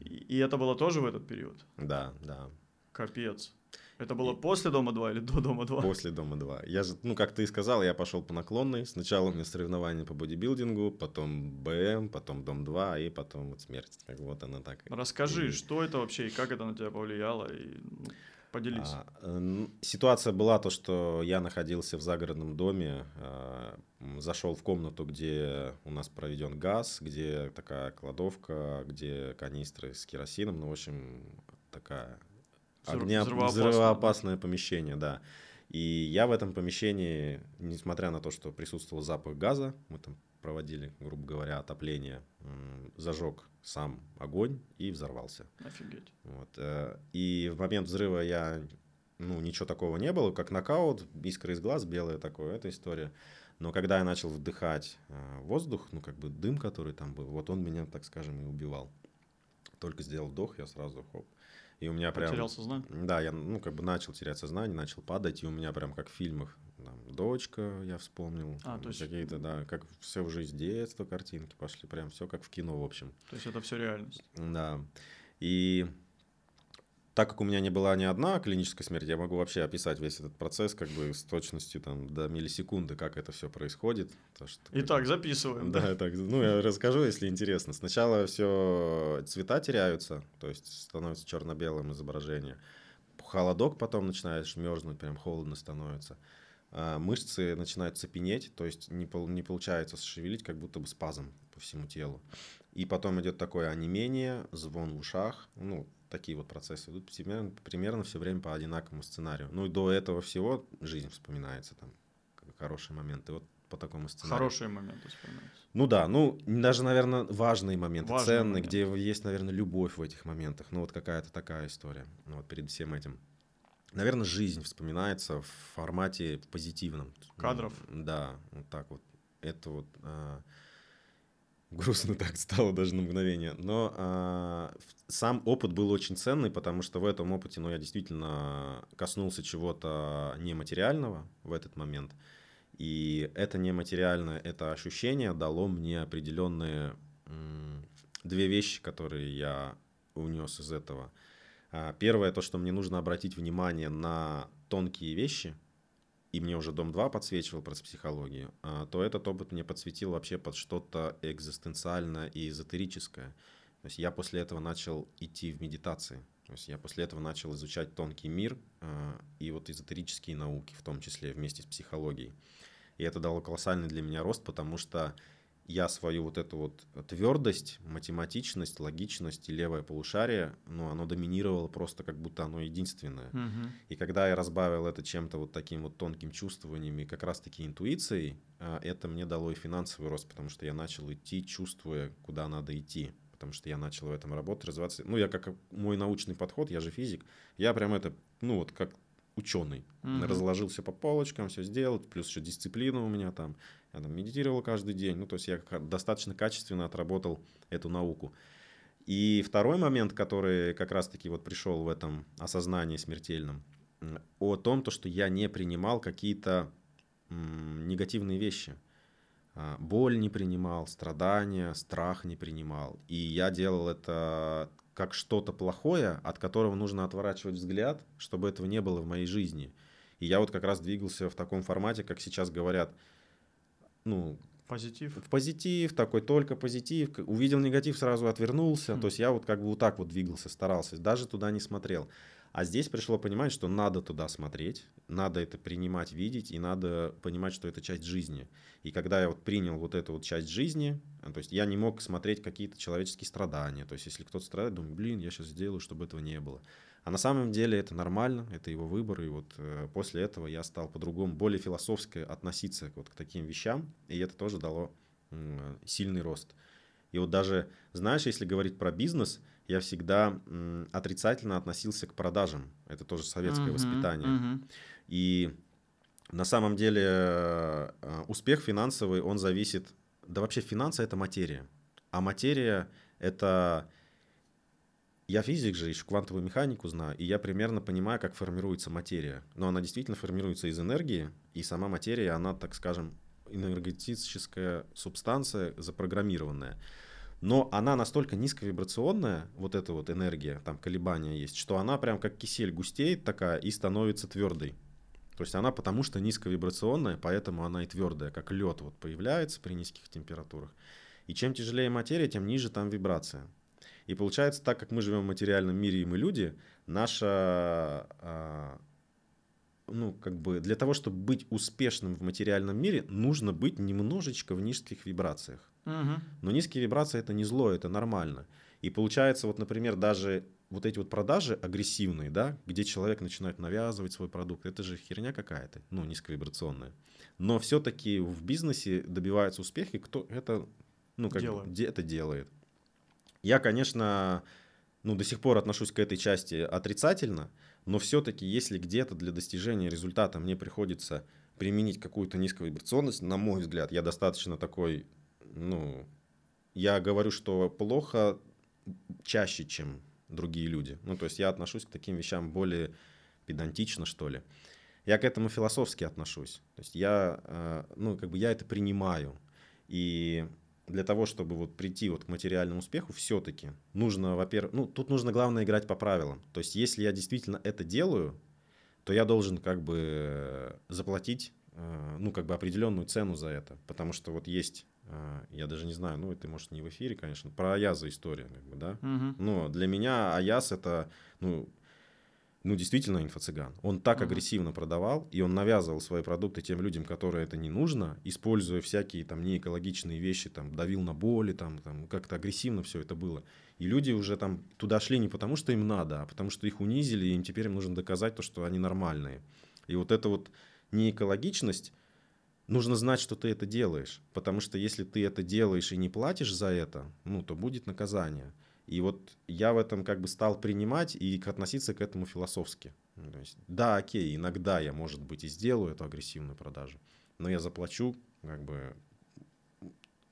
И это было тоже в этот период? Да, да. Капец. Это было И- после Дома 2 или до Дома 2? После дома 2. Я же, ну, как ты и сказал, я пошел по наклонной. Сначала у меня соревнования по бодибилдингу, потом БМ, потом дом 2 и потом вот смерть. Так вот она так. Расскажи, И- что это вообще и как это на тебя повлияло, и ну, поделись. А, Ситуация была то, что я находился в загородном доме, а, зашел в комнату, где у нас проведен газ, где такая кладовка, где канистры с керосином, ну, в общем, такая огня... взрывоопасное, взрывоопасное помещение, да. И я в этом помещении, несмотря на то, что присутствовал запах газа, мы там проводили, грубо говоря, отопление, зажег сам огонь и взорвался. Офигеть. Вот. э, И в момент взрыва я, ну, ничего такого не было, как нокаут, искры из глаз, белая такое, эта история. Но когда я начал вдыхать э, воздух, ну, как бы дым, который там был, вот он меня, так скажем, и убивал. Только сделал вдох, я сразу хоп. И у меня прям... Потерял сознание? Да, я, ну, как бы начал терять сознание, начал падать, и у меня прям как в фильмах, там, дочка, я вспомнил, А, там, то есть- какие-то, да, как все уже из детства картинки пошли, прям все как в кино, в общем. То есть это все реальность. Да. И так как у меня не была ни одна клиническая смерть, я могу вообще описать весь этот процесс как бы с точностью там до миллисекунды, как это все происходит. То, что, как Итак, бы- записываем. Да, так, ну я расскажу, если интересно. Сначала все цвета теряются, то есть становится черно-белым изображение. Холодок потом начинаешь мерзнуть, прям холодно становится. А, Мышцы начинают цепенеть, то есть не, не получается шевелить, как будто бы спазм по всему телу. И потом идет такое онемение, звон в ушах, ну, такие вот процессы идут примерно, примерно все время по одинаковому сценарию. Ну и до этого всего жизнь вспоминается, там, хорошие моменты. Вот по такому сценарию. Хорошие моменты вспоминаются. Ну да, ну даже, наверное, важные моменты, Важные ценные, моменты. где есть, наверное, любовь в этих моментах. Ну вот какая-то такая история. Ну вот перед всем этим. Наверное, жизнь вспоминается в формате позитивном. Кадров. Да, вот так вот. Это вот а, грустно так стало даже на мгновение. Но а, сам опыт был очень ценный, потому что в этом опыте, ну, я действительно коснулся чего-то нематериального в этот момент. И это нематериальное, это ощущение дало мне определенные две вещи, которые я унес из этого. А, первое, то, что мне нужно обратить внимание на тонкие вещи, и мне уже Дом 2 подсвечивал про психологию, а, то этот опыт мне подсветил вообще под что-то экзистенциальное и эзотерическое. То есть я после этого начал идти в медитации. То есть я после этого начал изучать тонкий мир а, и вот эзотерические науки, в том числе вместе с психологией. И это дало колоссальный для меня рост, потому что я свою вот эту вот твердость, математичность, логичность и левое полушарие, ну, оно доминировало просто как будто оно единственное. Угу. И когда я разбавил это чем-то вот таким вот тонким чувствованием и как раз-таки интуицией, а, это мне дало и финансовый рост, потому что я начал идти, чувствуя, куда надо идти. Потому что я начал в этом работать, развиваться. Ну, я как мой научный подход, я же физик, я прям это, ну, вот как ученый. Угу. Разложился по полочкам, все сделал, плюс еще дисциплина у меня там. Я там медитировал каждый день. Ну, то есть я достаточно качественно отработал эту науку. И второй момент, который как раз-таки вот пришел в этом осознании смертельном, о том, то, что я не принимал какие-то негативные вещи. А, боль не принимал, страдания, страх не принимал. И я делал это как что-то плохое, от которого нужно отворачивать взгляд, чтобы этого не было в моей жизни. И я вот как раз двигался в таком формате, как сейчас говорят, ну, Позитив. В позитив, такой только позитив. Увидел негатив, сразу отвернулся. Mm. То есть я вот как бы вот так вот двигался, старался, даже туда не смотрел. А здесь пришло понимать, что надо туда смотреть, надо это принимать, видеть, и надо понимать, что это часть жизни. И когда я вот принял вот эту вот часть жизни, э, то есть я не мог смотреть какие-то человеческие страдания. То есть если кто-то страдает, думаю, блин, я сейчас сделаю, чтобы этого не было. А на самом деле это нормально, это его выбор. И вот э, после этого я стал по-другому, более философски относиться вот к таким вещам. И это тоже дало сильный рост. И вот даже, знаешь, если говорить про бизнес – я всегда отрицательно относился к продажам. Это тоже советское uh-huh, воспитание. Uh-huh. И на самом деле э, успех финансовый, он зависит... Да вообще финансы — это материя. А материя — это... Я физик же, еще квантовую механику знаю, и я примерно понимаю, как формируется материя. Но она действительно формируется из энергии, и сама материя, она, так скажем, энергетическая субстанция запрограммированная но она настолько низковибрационная, вот эта вот энергия, там колебания есть, что она прям как кисель густеет такая и становится твердой. То есть она потому что низковибрационная, поэтому она и твердая, как лед вот появляется при низких температурах. И чем тяжелее материя, тем ниже там вибрация. И получается, так как мы живем в материальном мире и мы люди, наша, а, ну, как бы для того, чтобы быть успешным в материальном мире, нужно быть немножечко в низких вибрациях. Угу. Но низкие вибрации это не зло, это нормально. И получается, вот, например, даже вот эти вот продажи агрессивные, да, где человек начинает навязывать свой продукт, это же херня какая-то, ну, низковибрационная. Но все-таки в бизнесе добивается успеха, кто это, ну, как делает. Бы, это делает. Я, конечно, ну, до сих пор отношусь к этой части отрицательно, но все-таки, если где-то для достижения результата мне приходится применить какую-то низковибрационность, на мой взгляд, я достаточно такой ну, я говорю, что плохо чаще, чем другие люди. Ну, то есть я отношусь к таким вещам более педантично, что ли. Я к этому философски отношусь. То есть я, э, ну, как бы я это принимаю. И для того, чтобы вот прийти вот к материальному успеху, все-таки нужно, во-первых, ну, тут нужно главное играть по правилам. То есть если я действительно это делаю, то я должен как бы заплатить, э, ну, как бы определенную цену за это. Потому что вот есть я даже не знаю, ну это может не в эфире, конечно, про Аяза история, как бы, да. Угу. Но для меня Аяз это, ну, ну действительно инфо-цыган. Он так угу. агрессивно продавал, и он навязывал свои продукты тем людям, которые это не нужно, используя всякие там неэкологичные вещи, там давил на боли, там, там как-то агрессивно все это было. И люди уже там туда шли не потому, что им надо, а потому что их унизили, и им теперь им нужно доказать то, что они нормальные. И вот эта вот неэкологичность, нужно знать, что ты это делаешь. Потому что если ты это делаешь и не платишь за это, ну, то будет наказание. И вот я в этом как бы стал принимать и относиться к этому философски. То есть, да, окей, иногда я, может быть, и сделаю эту агрессивную продажу, но я заплачу как бы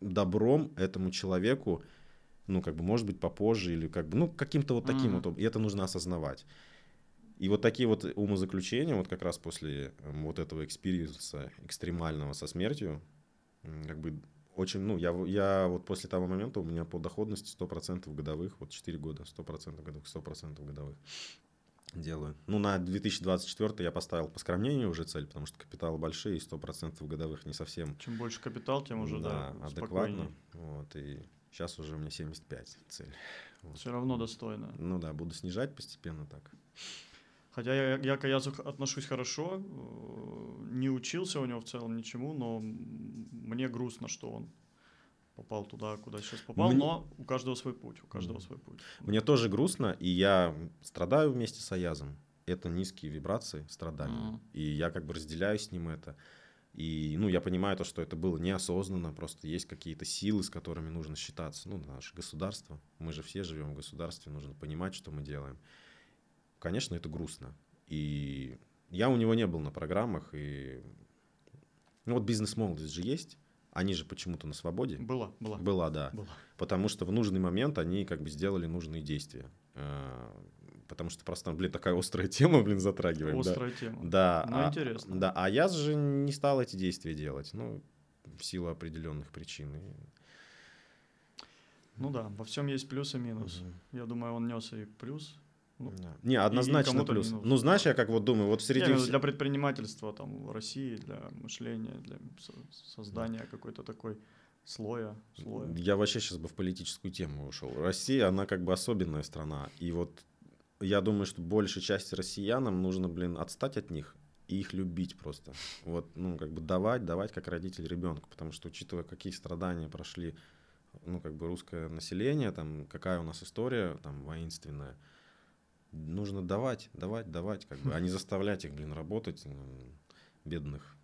добром этому человеку, ну, как бы, может быть, попозже или как бы, ну, каким-то вот таким mm-hmm. вот, и это нужно осознавать. И вот такие вот умозаключения, вот как раз после эм, вот этого experience а экстремального со смертью, как бы очень, ну, я, я вот после того момента у меня по доходности 100% годовых, вот 4 года, 100% годовых, 100% годовых делаю. Ну, на 2024 я поставил по скромнению уже цель, потому что капиталы большие, и 100% годовых не совсем... Чем больше капитал, тем уже, да, да адекватно. Вот, и сейчас уже у меня 75 цель. Вот. Все равно достойно. Ну да, буду снижать постепенно так. Хотя я, я к Аязу отношусь хорошо, э, не учился у него в целом ничему, но мне грустно, что он попал туда, куда сейчас попал, Мне... но у каждого свой путь, у каждого свой путь. Мне тоже грустно, и я страдаю вместе с Аязом. Это низкие вибрации страдания, mm. и я как бы разделяю с ним это. И, ну, я понимаю то, что это было неосознанно, просто есть какие-то силы, с которыми нужно считаться. Ну, наше государство, мы же все живем в государстве, нужно понимать, что мы делаем. Конечно, это грустно. И я у него не был на программах, и... Ну, вот бизнес-молодость же есть, они же почему-то на свободе. Была, была. Была, да. Была. Потому что в нужный момент они как бы сделали нужные действия. Э, потому что просто, блин, такая острая тема, блин, затрагиваем. Острая да. тема. Да. Ну, а, интересно. Да, а я же не стал эти действия делать, ну, в силу определенных причин. Ну да, во всем есть плюс и минус. Угу. Я думаю, он нес и плюс, ну, да. Не, однозначно плюс. Ну, знаешь, я как вот думаю, вот среди... Не, для предпринимательства там в России, для мышления, для создания да. какой-то такой слоя, слоя. Я вообще сейчас бы в политическую тему ушел. Россия, она как бы особенная страна. И вот я думаю, что большей части россиянам нужно, блин, отстать от них и их любить просто. Вот, ну, как бы давать, давать как родитель ребенку. Потому что, учитывая, какие страдания прошли, ну, как бы русское население, там, какая у нас история, там, воинственная, нужно давать, давать, давать, как бы, а не заставлять их, блин, работать, бедных.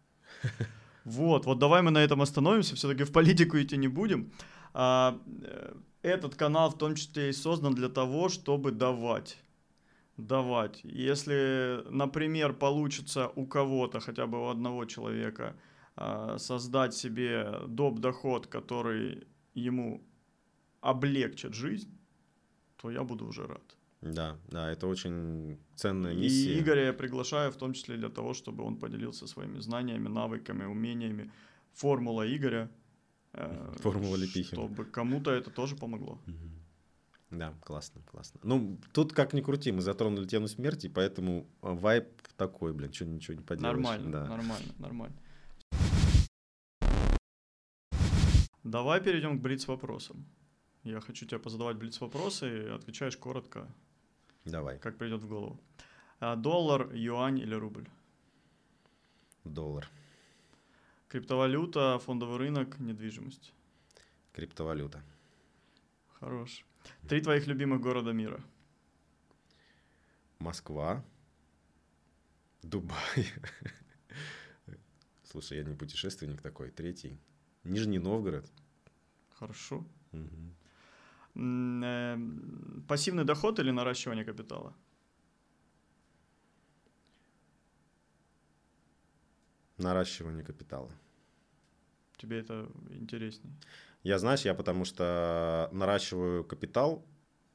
Вот, вот давай мы на этом остановимся, все-таки в политику идти не будем. А, э, этот канал в том числе и создан для того, чтобы давать. Давать. Если, например, получится у кого-то, хотя бы у одного человека, а, создать себе доп. доход, который ему облегчит жизнь, то я буду уже рад. Да, да, это очень ценная миссия. И Игоря я приглашаю в том числе для того, чтобы он поделился своими знаниями, навыками, умениями. Формула Игоря. Э, Формула Лепихина. Чтобы кому-то это тоже помогло. Да, классно, классно. Ну, тут как ни крути, мы затронули тему смерти, поэтому вайп такой, блин, что ничего не поделаешь. Нормально, да. нормально, нормально. Давай перейдем к блиц-вопросам. Я хочу тебя позадавать блиц-вопросы, и отвечаешь коротко, Давай. Как придет в голову. А, доллар, юань или рубль? Доллар. Криптовалюта, фондовый рынок, недвижимость. Криптовалюта. Хорош. Три твоих любимых города мира. Москва, Дубай. Слушай, я не путешественник такой. Третий. Нижний Новгород. Хорошо. Угу. Эм, пассивный доход или наращивание капитала? Наращивание капитала. Тебе это интереснее? Я, знаешь, я потому что наращиваю капитал,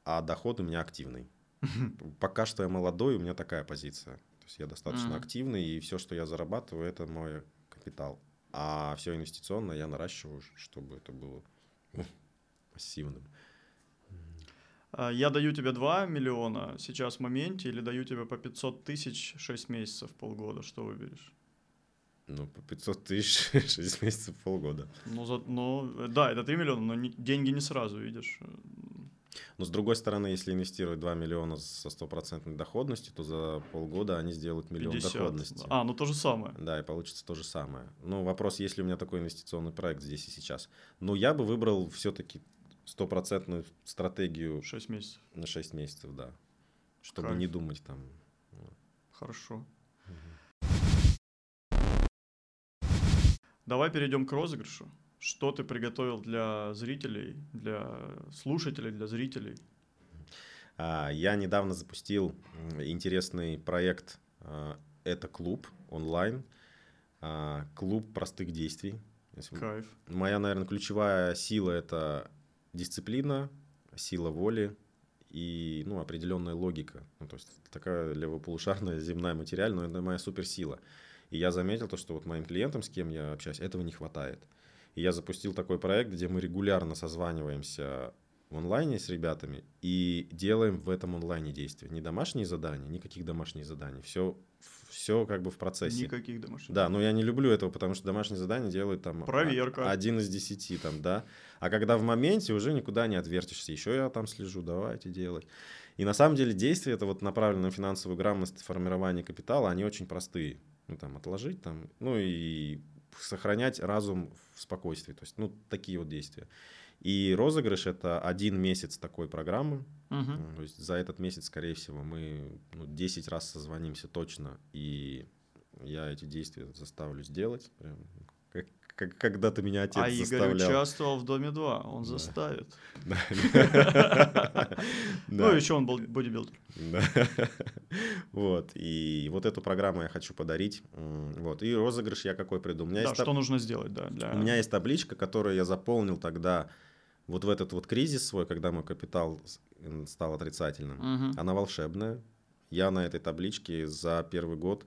а доход у меня активный. Пока что я молодой, у меня такая позиция. То есть я достаточно mm-hmm. активный, и все, что я зарабатываю, это мой капитал. А все инвестиционное я наращиваю, чтобы это было ну, пассивным. А, я даю тебе 2 миллиона сейчас в моменте или даю тебе по 500 тысяч 6 месяцев, полгода, что выберешь? Ну, по 500 тысяч 6 месяцев, полгода. Ну, за, ну, да, это 3 миллиона, но не, деньги не сразу, видишь. Но с другой стороны, если инвестировать 2 миллиона со стопроцентной доходностью, то за полгода они сделают миллион 50, доходности. А, ну то же самое. Да, и получится то же самое. Ну, вопрос, есть ли у меня такой инвестиционный проект здесь и сейчас. Но я бы выбрал все-таки стопроцентную стратегию 6 месяцев. На 6 месяцев, да. Чтобы Кайф. не думать там. Хорошо. Давай перейдем к розыгрышу. Что ты приготовил для зрителей, для слушателей, для зрителей? А, я недавно запустил интересный проект. А, это клуб онлайн. А, клуб простых действий. Кайф. Моя, наверное, ключевая сила – это дисциплина, сила воли и ну, определенная логика. Ну, то есть такая левополушарная земная материальная, но это моя суперсила. И я заметил то, что вот моим клиентам, с кем я общаюсь, этого не хватает. И я запустил такой проект, где мы регулярно созваниваемся в онлайне с ребятами и делаем в этом онлайне действия. Не домашние задания, никаких домашних заданий. Все, все как бы в процессе. Никаких домашних. Да, но я не люблю этого, потому что домашние задания делают там... Проверка. Один из десяти там, да. А когда в моменте уже никуда не отвертишься. Еще я там слежу, давайте делать. И на самом деле действия, это вот направленные на финансовую грамотность, формирование капитала, они очень простые. Ну, там, отложить, там, ну и сохранять разум в спокойствии. То есть, ну, такие вот действия. И розыгрыш это один месяц такой программы. Угу. То есть за этот месяц, скорее всего, мы ну, 10 раз созвонимся точно. И я эти действия заставлю сделать. Прям, как, как, когда-то меня отец а заставлял. Игорь участвовал в Доме 2, он да. заставит. Ну, еще он был бодибилдер. Вот. И вот эту программу я хочу подарить. Вот. И розыгрыш я какой придумал. Да, что нужно сделать, да. У меня есть табличка, которую я заполнил тогда вот в этот вот кризис свой, когда мой капитал стал отрицательным. Мгм. Она волшебная. Я на этой табличке за первый год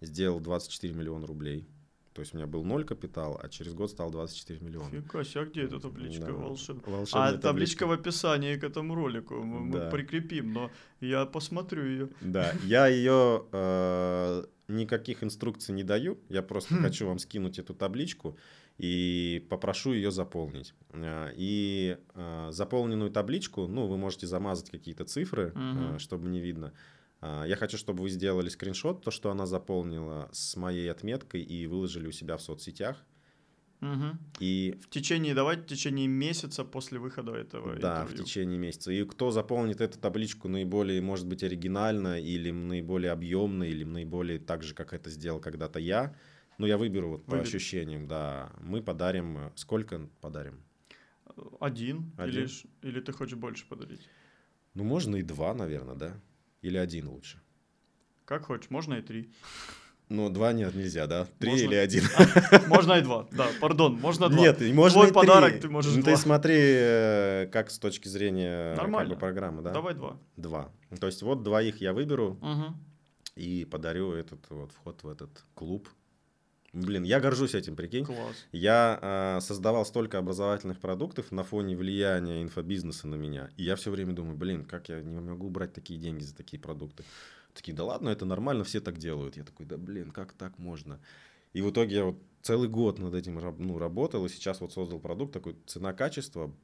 сделал 24 миллиона рублей. То есть у меня был ноль капитал, а через год стал 24 миллиона. Фига себе, а где эта табличка Да. волшебная? Волшебная А табличка в описании к этому ролику. Мы, мы Да. прикрепим, но я посмотрю ее. Да, я ее э, никаких инструкций не даю. Я просто Хм. хочу вам скинуть эту табличку и попрошу ее заполнить. Э, И э, заполненную табличку, ну, вы можете замазать какие-то цифры, Мгм. чтобы не видно. А, Я хочу, чтобы вы сделали скриншот, то, что она заполнила с моей отметкой и выложили у себя в соцсетях. Мгм. И В течение, давайте в течение месяца после выхода этого Да, в интервью. течение месяца. И кто заполнит эту табличку наиболее, может быть, оригинально, или наиболее объемно, или наиболее так же, как это сделал когда-то я, ну, я выберу вот по ощущениям, да. Мы подарим... э, Сколько подарим? Один? Или, Один. ж- или ты хочешь больше подарить? Ну, можно и два, наверное, да? Или один лучше. Как хочешь, можно и три. Ну, два нет, нельзя, да? Три Можно. или один? Можно и два, да, пардон, можно два. Нет, можно Твой и три. подарок ты можешь Ну, два. ты смотри, э, как с точки зрения как Нормально. бы, программы, да? Давай два. Два. То есть вот двоих я выберу, Мгм. и подарю этот вот вход в этот клуб. Блин, я горжусь этим, прикинь. Класс. Я а, создавал столько образовательных продуктов на фоне влияния инфобизнеса на меня. И я все время думаю, блин, как я не могу брать такие деньги за такие продукты. Такие, да ладно, это нормально, все так делают. Я такой, да блин, как так можно? И в итоге я вот целый год над этим ну, работал, и сейчас вот создал продукт такой, цена-качество,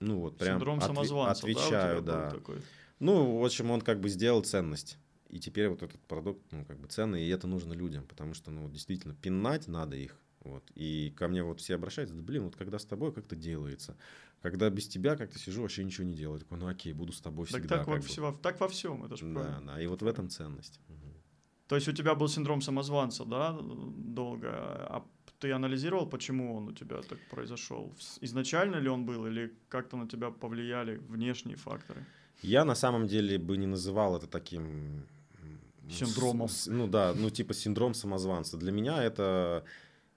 ну вот прям Синдром отве- самозванца, отвечаю, да, да. такой? Ну, в общем, он как бы сделал ценность. И теперь вот этот продукт, ну, как бы ценный, и это нужно людям, потому что, ну, действительно, пинать надо их. Вот. И ко мне вот все обращаются, да, блин, вот когда с тобой как-то делается. Когда без тебя как-то сижу, вообще ничего не делаю. Такой, ну окей, буду с тобой Так, всегда. так, во, как бы». всё- так во всем, это же Да, правильно. да, и вот в этом ценность. Мгм. То есть у тебя был синдром самозванца, да, долго. А ты анализировал, почему он у тебя так произошел? Изначально ли он был, или как-то на тебя повлияли внешние факторы? Я на самом деле бы не называл это таким... ну, Синдромом. с- ну да, ну типа синдром самозванца. Для меня это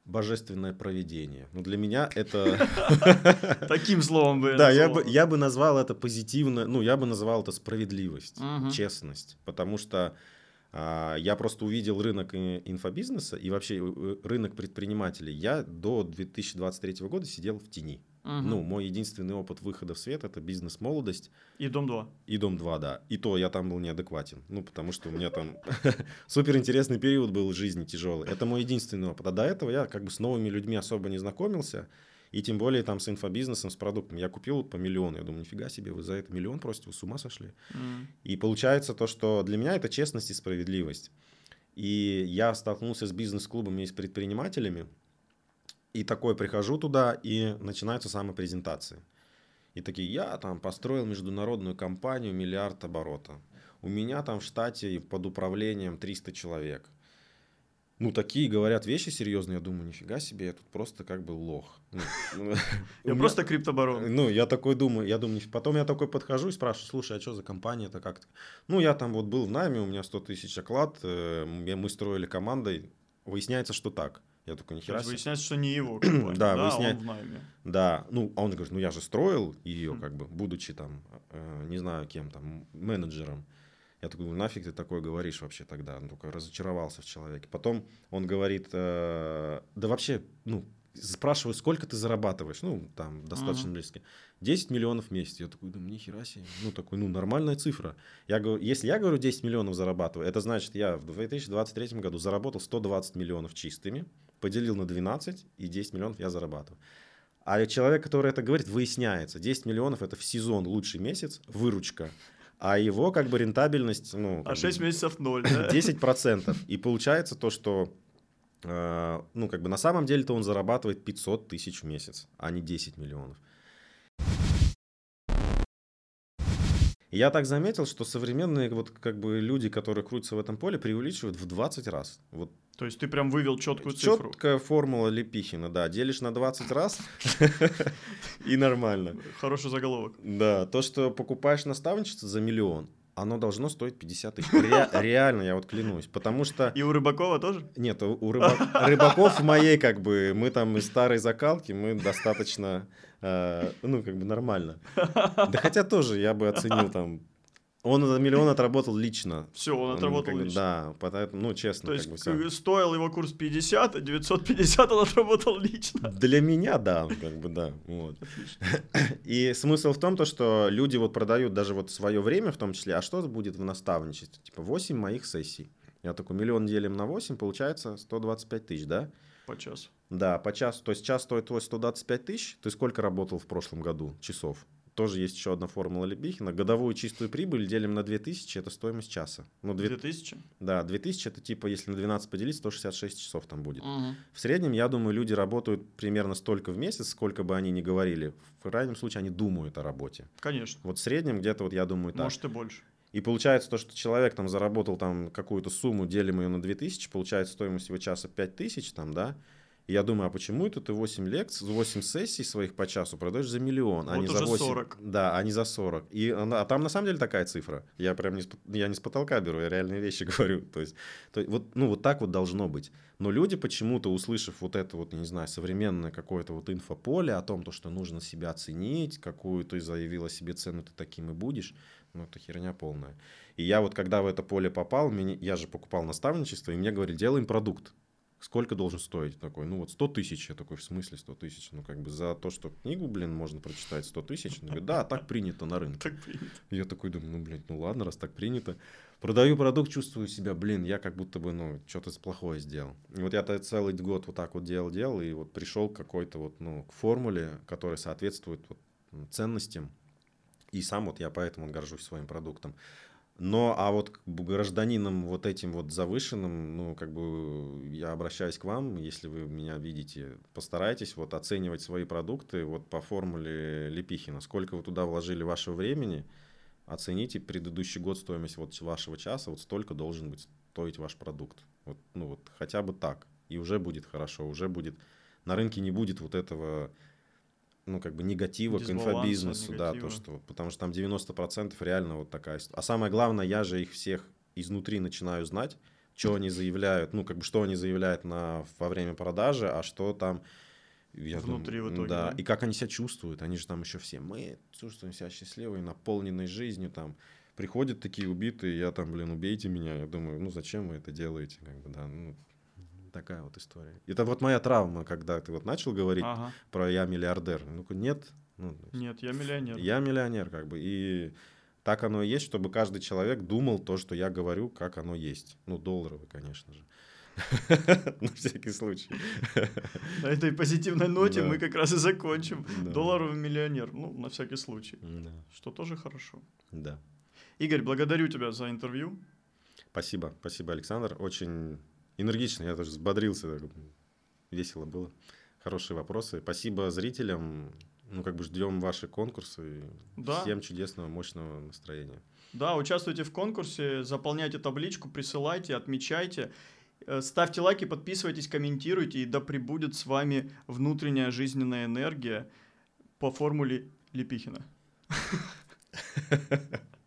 божественное проведение. Ну для меня это... Таким словом бы Да, я бы, я бы назвал это позитивно, ну, я бы назвал это справедливость, честность, потому что а, я просто увидел рынок инфобизнеса и вообще э, рынок предпринимателей. Я до 2023 года сидел в тени. Ну, мой единственный опыт выхода в свет это бизнес-молодость И дом 2. и дом 2, да. И то я там был неадекватен. Ну, потому что у меня там супер интересный период был в жизни тяжелый. Это мой единственный опыт. А до этого я как бы с новыми людьми особо не знакомился. И тем более там с инфобизнесом, с продуктом. Я купил по миллиону. Я думаю, нифига себе, вы за это миллион просите, вы с ума сошли. И получается то, что для меня это честность и справедливость. И я столкнулся с бизнес-клубами и с предпринимателями. И такой прихожу туда, и начинаются самопрезентации. И такие, я там построил международную компанию, миллиард оборота. У меня там в штате под управлением 300 человек. ну, такие говорят вещи серьезные, я думаю, нифига себе, я тут просто как бы лох. Ну, ну, я просто криптобарон. Ну, я такой думаю, я думаю, потом я такой подхожу и спрашиваю, слушай, а что за компания-то как-то? Ну, я там вот был в найме, у меня 100 тысяч оклад, э, мы строили командой, выясняется, что так. Я такой, нихера себе. Выясняется, что не его компания, да, да выясняет... он в найме. Да, ну, а он говорит, ну, я же строил ее, как бы, будучи там, э, не знаю кем там, менеджером. Я такой, ну нафиг ты такое говоришь вообще тогда? Он только разочаровался в человеке. Потом он говорит, э, да вообще, ну, спрашиваю, сколько ты зарабатываешь? Ну, там, достаточно uh-huh. близко. 10 миллионов в месяц. Я такой, думаю, нихера себе. Ну, такой, ну, нормальная цифра. Я говорю, если я говорю 10 миллионов зарабатываю, это значит, я в 2023 году заработал 120 миллионов чистыми, поделил на 12, и 10 миллионов я зарабатываю. А человек, который это говорит, выясняется, 10 миллионов это в сезон лучший месяц, выручка а его как бы рентабельность... Ну, а 6 бы, месяцев ноль, да? 10%. И получается то, что э, ну, как бы на самом деле-то он зарабатывает 500 тысяч в месяц, а не 10 миллионов. Я так заметил, что современные вот как бы люди, которые крутятся в этом поле, преувеличивают в 20 раз. Вот то есть ты прям вывел четкую цифру. Четкая формула Лепихина, да. Делишь на 20 раз и нормально. Хороший заголовок. Да, то, что покупаешь наставничество за миллион, оно должно стоить 50 тысяч. Ре- реально, я вот клянусь. Потому что... И у Рыбакова тоже? Нет, у рыбак... Рыбаков в моей, как бы, мы там из старой закалки, мы достаточно, э, ну, как бы нормально. Да хотя тоже я бы оценил там он за миллион отработал лично. Все, он отработал он, лично. Да, поэтому, ну, честно. То есть, как бы, стоил его курс 50, а 950 он отработал лично. Для меня, да, как бы, да. Вот. И смысл в том, то, что люди вот продают даже вот свое время в том числе, а что будет в наставничестве? Типа 8 моих сессий. Я такой, миллион делим на 8, получается 125 тысяч, да? По часу. Да, по часу. То есть час стоит твой 125 тысяч. Ты сколько работал в прошлом году часов? Тоже есть еще одна формула Лебихина. Годовую чистую прибыль делим на 2000, это стоимость часа. Ну, 2000? Да, 2000 это типа, если на 12 поделить, 166 часов там будет. Угу. В среднем, я думаю, люди работают примерно столько в месяц, сколько бы они ни говорили. В крайнем случае, они думают о работе. Конечно. Вот в среднем где-то, вот я думаю, так. Может и больше. И получается то, что человек там заработал там какую-то сумму, делим ее на 2000, получается стоимость его часа 5000 там, да, и я думаю, а почему это ты 8 лекций, 8 сессий своих по часу продаешь за миллион, вот а не за 8? 40. Да, а не за 40. И, а там на самом деле такая цифра. Я прям не я не с потолка беру, я реальные вещи говорю. То есть, то, вот, ну, вот так вот должно быть. Но люди почему-то, услышав вот это вот, не знаю, современное какое-то вот инфополе о том, то, что нужно себя оценить, какую ты заявила себе цену, ты таким и будешь, ну, это херня полная. И я вот, когда в это поле попал, меня, я же покупал наставничество, и мне говорили, делаем продукт сколько должен стоить? Такой, ну вот 100 тысяч. Я такой, в смысле 100 тысяч? Ну как бы за то, что книгу, блин, можно прочитать 100 тысяч. Он говорит, да, так принято на рынке. Так принято. Я такой думаю, ну, блин, ну ладно, раз так принято. Продаю продукт, чувствую себя, блин, я как будто бы, ну, что-то плохое сделал. И вот я целый год вот так вот делал, делал, и вот пришел к какой-то вот, ну, к формуле, которая соответствует вот ценностям. И сам вот я поэтому горжусь своим продуктом. Но, а вот как бы гражданином вот этим вот завышенным, ну, как бы я обращаюсь к вам, если вы меня видите, постарайтесь вот оценивать свои продукты вот по формуле Лепихина. Сколько вы туда вложили вашего времени, оцените предыдущий год стоимость вот вашего часа, вот столько должен быть стоить ваш продукт. Вот, ну вот хотя бы так. И уже будет хорошо, уже будет, на рынке не будет вот этого ну, как бы негатива к инфобизнесу, негатива. да, то, что, потому что там 90% реально вот такая. А самое главное, я же их всех изнутри начинаю знать, что они заявляют, ну, как бы, что они заявляют на, во время продажи, а что там я Внутри думаю, в итоге, да. да. И как они себя чувствуют. Они же там еще все, мы чувствуем себя счастливыми, наполненной жизнью, там, приходят такие убитые, я там, блин, убейте меня. Я думаю, ну, зачем вы это делаете, как бы, да, ну, Такая вот история. Это вот моя травма, когда ты вот начал говорить ага. про я миллиардер. Ну нет. Ну, нет, я миллионер. Я миллионер, как бы. И так оно и есть, чтобы каждый человек думал то, что я говорю, как оно есть. Ну, долларовый, конечно же. На всякий случай. На этой позитивной ноте мы как раз и закончим. Долларовый миллионер. Ну, на всякий случай. Что тоже хорошо. Да. Игорь, благодарю тебя за интервью. Спасибо, спасибо, Александр. Очень энергично, я тоже взбодрился, весело было. Хорошие вопросы. Спасибо зрителям. Ну, как бы ждем ваши конкурсы. Да. Всем чудесного, мощного настроения. Да, участвуйте в конкурсе, заполняйте табличку, присылайте, отмечайте. Э, ставьте лайки, подписывайтесь, комментируйте, и да пребудет с вами внутренняя жизненная энергия по формуле Лепихина.